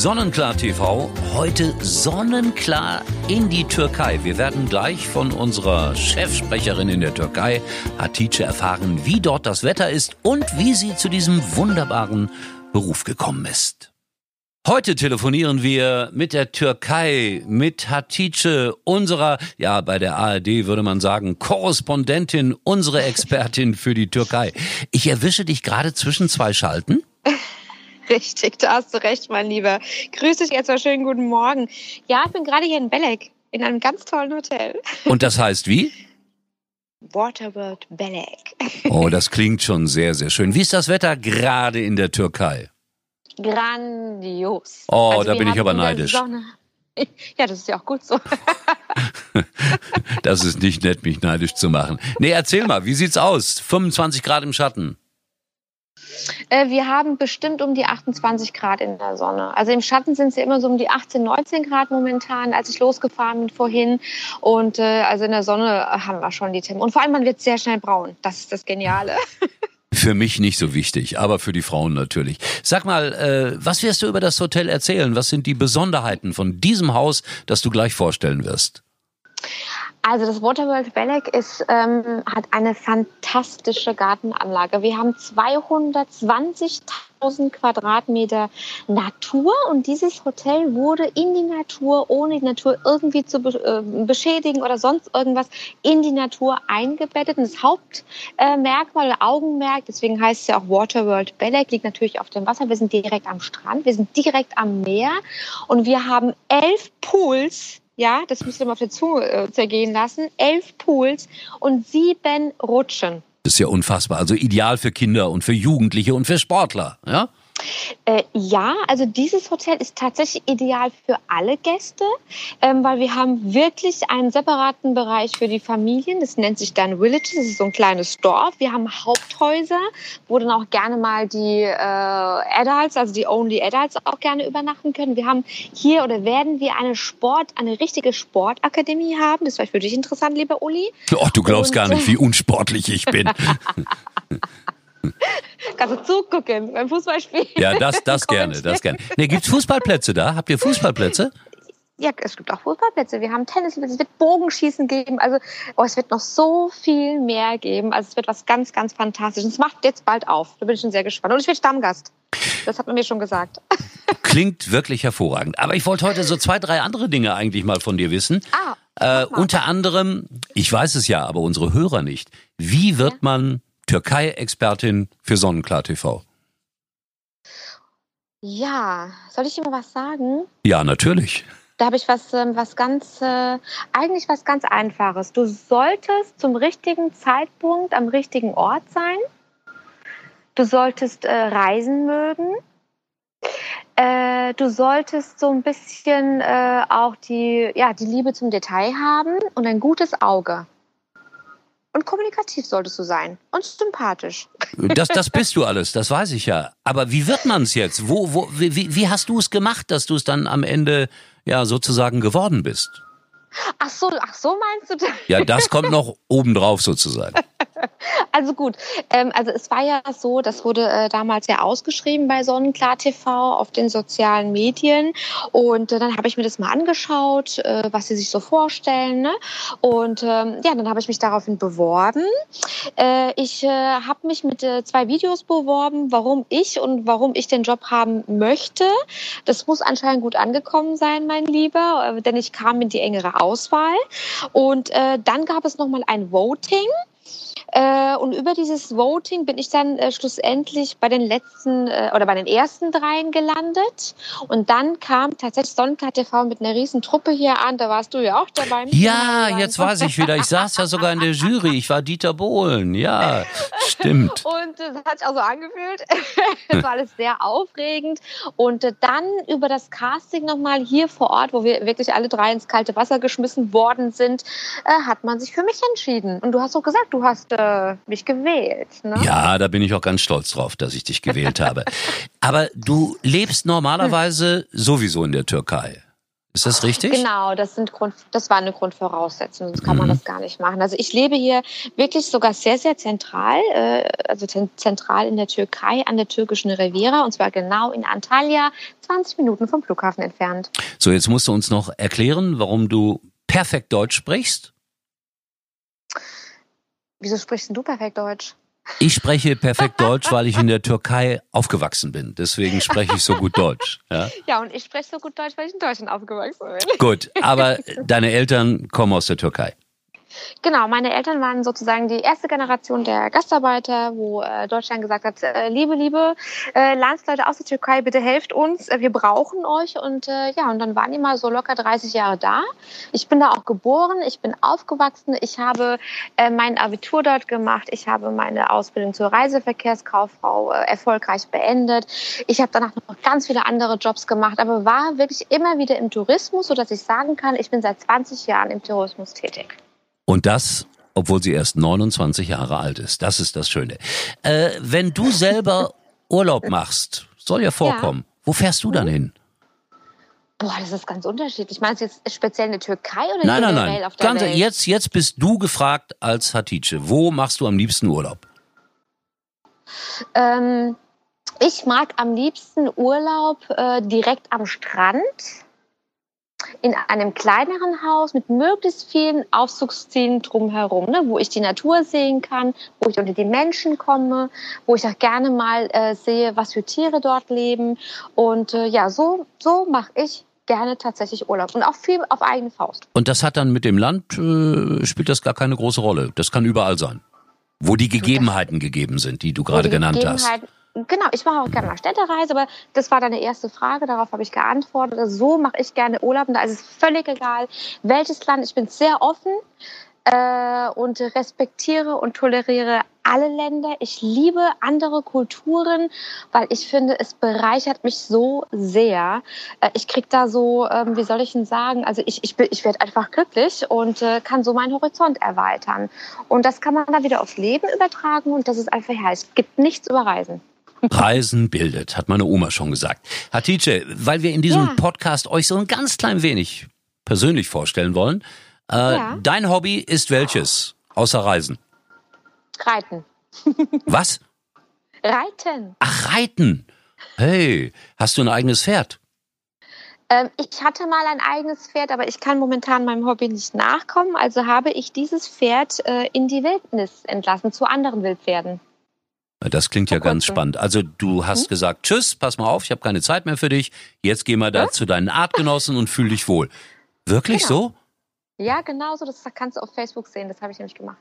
Sonnenklar TV, heute sonnenklar in die Türkei. Wir werden gleich von unserer Chefsprecherin in der Türkei, Hatice, erfahren, wie dort das Wetter ist und wie sie zu diesem wunderbaren Beruf gekommen ist. Heute telefonieren wir mit der Türkei, mit Hatice, unserer, ja, bei der ARD würde man sagen, Korrespondentin, unsere Expertin für die Türkei. Ich erwische dich gerade zwischen zwei Schalten. Richtig, da hast du recht, mein Lieber. Grüß dich jetzt mal schönen guten Morgen. Ja, ich bin gerade hier in Belek, in einem ganz tollen Hotel. Und das heißt wie? Waterworld Belek. Oh, das klingt schon sehr, sehr schön. Wie ist das Wetter gerade in der Türkei? Grandios. Oh, also da bin ich aber neidisch. Sonne. Ja, das ist ja auch gut so. das ist nicht nett, mich neidisch zu machen. Nee, erzähl mal, wie sieht's aus? 25 Grad im Schatten. Äh, wir haben bestimmt um die 28 Grad in der Sonne. Also im Schatten sind es ja immer so um die 18, 19 Grad momentan, als ich losgefahren bin vorhin. Und äh, also in der Sonne haben wir schon die Themen. Und vor allem, man wird sehr schnell braun. Das ist das Geniale. Für mich nicht so wichtig, aber für die Frauen natürlich. Sag mal, äh, was wirst du über das Hotel erzählen? Was sind die Besonderheiten von diesem Haus, das du gleich vorstellen wirst? Also das Waterworld Belek ist, ähm, hat eine fantastische Gartenanlage. Wir haben 220.000 Quadratmeter Natur und dieses Hotel wurde in die Natur, ohne die Natur irgendwie zu äh, beschädigen oder sonst irgendwas, in die Natur eingebettet. Und das Hauptmerkmal Augenmerk, deswegen heißt es ja auch Waterworld Belek, liegt natürlich auf dem Wasser. Wir sind direkt am Strand, wir sind direkt am Meer und wir haben elf Pools ja, das müsst ihr mal auf der Zunge äh, zergehen lassen, elf Pools und sieben Rutschen. Das ist ja unfassbar. Also ideal für Kinder und für Jugendliche und für Sportler, ja? Äh, ja, also dieses Hotel ist tatsächlich ideal für alle Gäste, ähm, weil wir haben wirklich einen separaten Bereich für die Familien. Das nennt sich dann Villages, das ist so ein kleines Dorf. Wir haben Haupthäuser, wo dann auch gerne mal die äh, Adults, also die Only Adults auch gerne übernachten können. Wir haben hier oder werden wir eine Sport, eine richtige Sportakademie haben. Das vielleicht für dich interessant, lieber Uli. Oh, du glaubst Und, gar nicht, wie unsportlich ich bin. Kannst du zugucken beim Fußballspiel? Ja, das, das gerne, das gerne. Nee, gibt's Fußballplätze da? Habt ihr Fußballplätze? Ja, es gibt auch Fußballplätze. Wir haben Tennis, es wird Bogenschießen geben. Also oh, es wird noch so viel mehr geben. Also es wird was ganz, ganz Fantastisches. Es macht jetzt bald auf. Da bin ich schon sehr gespannt. Und ich werde Stammgast. Das hat man mir schon gesagt. Klingt wirklich hervorragend. Aber ich wollte heute so zwei, drei andere Dinge eigentlich mal von dir wissen. Ah, äh, unter anderem, ich weiß es ja, aber unsere Hörer nicht. Wie wird man Türkei-Expertin für Sonnenklar TV. Ja, soll ich dir mal was sagen? Ja, natürlich. Da habe ich was, ähm, was ganz, äh, eigentlich was ganz Einfaches. Du solltest zum richtigen Zeitpunkt am richtigen Ort sein. Du solltest äh, reisen mögen. Äh, du solltest so ein bisschen äh, auch die, ja, die Liebe zum Detail haben und ein gutes Auge. Und kommunikativ solltest du sein. Und sympathisch. Das, das bist du alles, das weiß ich ja. Aber wie wird man es jetzt? Wo, wo, wie, wie hast du es gemacht, dass du es dann am Ende ja sozusagen geworden bist? Ach so, ach so meinst du das? Ja, das kommt noch obendrauf sozusagen. Also gut, ähm, also es war ja so, das wurde äh, damals ja ausgeschrieben bei Sonnenklar TV auf den sozialen Medien und äh, dann habe ich mir das mal angeschaut, äh, was sie sich so vorstellen ne? und ähm, ja, dann habe ich mich daraufhin beworben. Äh, ich äh, habe mich mit äh, zwei Videos beworben, warum ich und warum ich den Job haben möchte. Das muss anscheinend gut angekommen sein, mein Lieber, denn ich kam in die engere Auswahl und dann gab es noch mal ein Voting äh, und über dieses Voting bin ich dann äh, schlussendlich bei den letzten äh, oder bei den ersten dreien gelandet. Und dann kam tatsächlich Sonnenklar TV mit einer riesen Truppe hier an. Da warst du ja auch dabei. Ja, jetzt weiß ich wieder. Ich saß ja sogar in der Jury. Ich war Dieter Bohlen. Ja, stimmt. Und das hat sich auch so angefühlt. Es war alles sehr aufregend. Und äh, dann über das Casting nochmal hier vor Ort, wo wir wirklich alle drei ins kalte Wasser geschmissen worden sind, äh, hat man sich für mich entschieden. Und du hast auch gesagt, du hast äh, mich gewählt. Ne? Ja, da bin ich auch ganz stolz drauf, dass ich dich gewählt habe. Aber du lebst normalerweise sowieso in der Türkei. Ist das richtig? Genau, das, sind Grund, das war eine Grundvoraussetzung, sonst kann mhm. man das gar nicht machen. Also ich lebe hier wirklich sogar sehr, sehr zentral, äh, also zentral in der Türkei an der türkischen Riviera und zwar genau in Antalya, 20 Minuten vom Flughafen entfernt. So, jetzt musst du uns noch erklären, warum du perfekt Deutsch sprichst. Wieso sprichst du perfekt Deutsch? Ich spreche perfekt Deutsch, weil ich in der Türkei aufgewachsen bin. Deswegen spreche ich so gut Deutsch. Ja, ja und ich spreche so gut Deutsch, weil ich in Deutschland aufgewachsen bin. Gut, aber deine Eltern kommen aus der Türkei. Genau, meine Eltern waren sozusagen die erste Generation der Gastarbeiter, wo äh, Deutschland gesagt hat, äh, liebe, liebe äh, Landsleute aus der Türkei, bitte helft uns, äh, wir brauchen euch. Und äh, ja, und dann waren die mal so locker 30 Jahre da. Ich bin da auch geboren, ich bin aufgewachsen, ich habe äh, mein Abitur dort gemacht, ich habe meine Ausbildung zur Reiseverkehrskauffrau äh, erfolgreich beendet. Ich habe danach noch ganz viele andere Jobs gemacht, aber war wirklich immer wieder im Tourismus, sodass ich sagen kann, ich bin seit 20 Jahren im Tourismus tätig. Und das, obwohl sie erst 29 Jahre alt ist. Das ist das Schöne. Äh, wenn du selber Urlaub machst, soll ja vorkommen, ja. wo fährst du dann mhm. hin? Boah, das ist ganz unterschiedlich. Meinst du jetzt speziell in der Türkei oder nein, generell nein, nein. auf der ganz, Welt? Jetzt, jetzt bist du gefragt als Hatice. Wo machst du am liebsten Urlaub? Ähm, ich mag am liebsten Urlaub äh, direkt am Strand in einem kleineren Haus mit möglichst vielen Aufzugszielen drumherum, ne, wo ich die Natur sehen kann, wo ich unter die Menschen komme, wo ich auch gerne mal äh, sehe, was für Tiere dort leben. Und äh, ja, so, so mache ich gerne tatsächlich Urlaub und auch viel auf eigene Faust. Und das hat dann mit dem Land, äh, spielt das gar keine große Rolle. Das kann überall sein. Wo die Gegebenheiten gegeben sind, die du gerade genannt hast. Genau, ich mache auch gerne mal Städtereise, aber das war deine erste Frage, darauf habe ich geantwortet. So mache ich gerne Urlaub und da ist es völlig egal, welches Land. Ich bin sehr offen äh, und respektiere und toleriere alle Länder. Ich liebe andere Kulturen, weil ich finde, es bereichert mich so sehr. Äh, ich krieg da so, ähm, wie soll ich denn sagen, also ich, ich, ich werde einfach glücklich und äh, kann so meinen Horizont erweitern. Und das kann man dann wieder aufs Leben übertragen und das ist einfach, ja, es gibt nichts über Reisen. Reisen bildet, hat meine Oma schon gesagt. Hatice, weil wir in diesem ja. Podcast euch so ein ganz klein wenig persönlich vorstellen wollen, äh, ja. dein Hobby ist welches, außer Reisen? Reiten. Was? Reiten. Ach, Reiten. Hey, hast du ein eigenes Pferd? Ähm, ich hatte mal ein eigenes Pferd, aber ich kann momentan meinem Hobby nicht nachkommen. Also habe ich dieses Pferd äh, in die Wildnis entlassen, zu anderen Wildpferden. Das klingt ja oh ganz spannend. Also du hast hm? gesagt, tschüss, pass mal auf, ich habe keine Zeit mehr für dich. Jetzt geh mal da Was? zu deinen Artgenossen und fühl dich wohl. Wirklich genau. so? Ja, genau so. Das kannst du auf Facebook sehen. Das habe ich nämlich gemacht.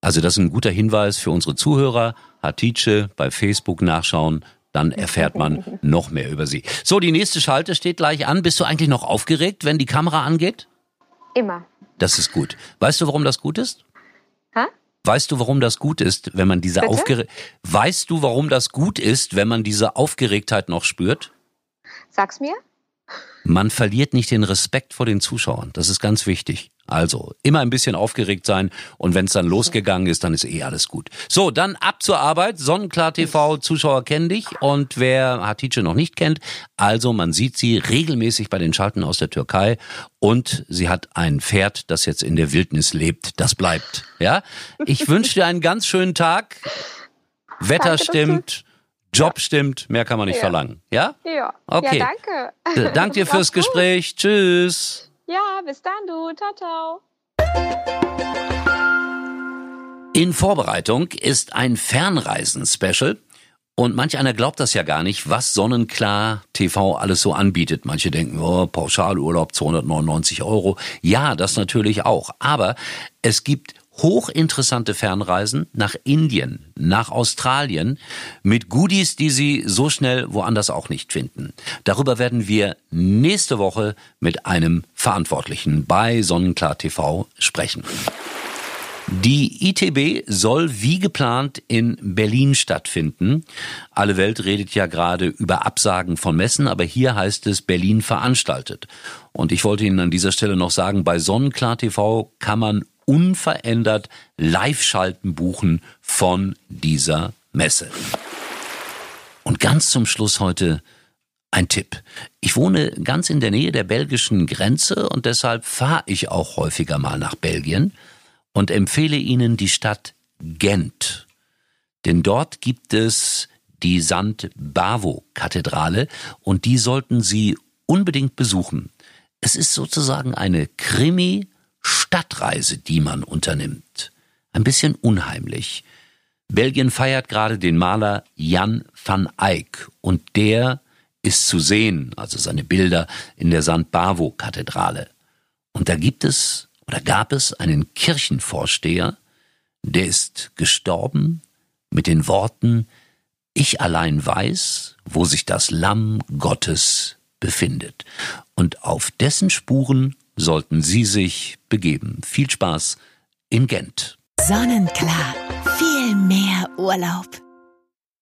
Also das ist ein guter Hinweis für unsere Zuhörer. Hatice bei Facebook nachschauen, dann erfährt man noch mehr über sie. So, die nächste Schalte steht gleich an. Bist du eigentlich noch aufgeregt, wenn die Kamera angeht? Immer. Das ist gut. Weißt du, warum das gut ist? Hä? Weißt du, warum das gut ist, wenn man diese Aufgere Weißt du, warum das gut ist, wenn man diese Aufgeregtheit noch spürt? Sag's mir. Man verliert nicht den Respekt vor den Zuschauern. Das ist ganz wichtig. Also immer ein bisschen aufgeregt sein und wenn es dann losgegangen ist, dann ist eh alles gut. So, dann ab zur Arbeit. Sonnenklar TV, Zuschauer kennen dich und wer Hatice noch nicht kennt, also man sieht sie regelmäßig bei den Schalten aus der Türkei und sie hat ein Pferd, das jetzt in der Wildnis lebt. Das bleibt. Ja, ich wünsche dir einen ganz schönen Tag. Wetter Danke, stimmt. Job stimmt, mehr kann man nicht ja. verlangen. Ja? Ja. Okay. Ja, danke. Danke dir fürs Gespräch. Tschüss. Ja, bis dann, du. Ciao, ciao. In Vorbereitung ist ein Fernreisen-Special. Und manch einer glaubt das ja gar nicht, was Sonnenklar TV alles so anbietet. Manche denken, oh, Pauschalurlaub 299 Euro. Ja, das natürlich auch. Aber es gibt hochinteressante Fernreisen nach Indien, nach Australien mit Goodies, die Sie so schnell woanders auch nicht finden. Darüber werden wir nächste Woche mit einem Verantwortlichen bei Sonnenklar TV sprechen. Die ITB soll wie geplant in Berlin stattfinden. Alle Welt redet ja gerade über Absagen von Messen, aber hier heißt es Berlin veranstaltet. Und ich wollte Ihnen an dieser Stelle noch sagen, bei Sonnenklar TV kann man unverändert Live-Schalten buchen von dieser Messe. Und ganz zum Schluss heute ein Tipp. Ich wohne ganz in der Nähe der belgischen Grenze und deshalb fahre ich auch häufiger mal nach Belgien und empfehle Ihnen die Stadt Gent. Denn dort gibt es die St. Bavo-Kathedrale und die sollten Sie unbedingt besuchen. Es ist sozusagen eine Krimi-Stadtreise, die man unternimmt. Ein bisschen unheimlich. Belgien feiert gerade den Maler Jan van Eyck und der ist zu sehen, also seine Bilder in der St. Bavo-Kathedrale. Und da gibt es oder gab es einen Kirchenvorsteher, der ist gestorben mit den Worten Ich allein weiß, wo sich das Lamm Gottes befindet. Und auf dessen Spuren sollten Sie sich begeben. Viel Spaß in Gent. Sonnenklar. Viel mehr Urlaub.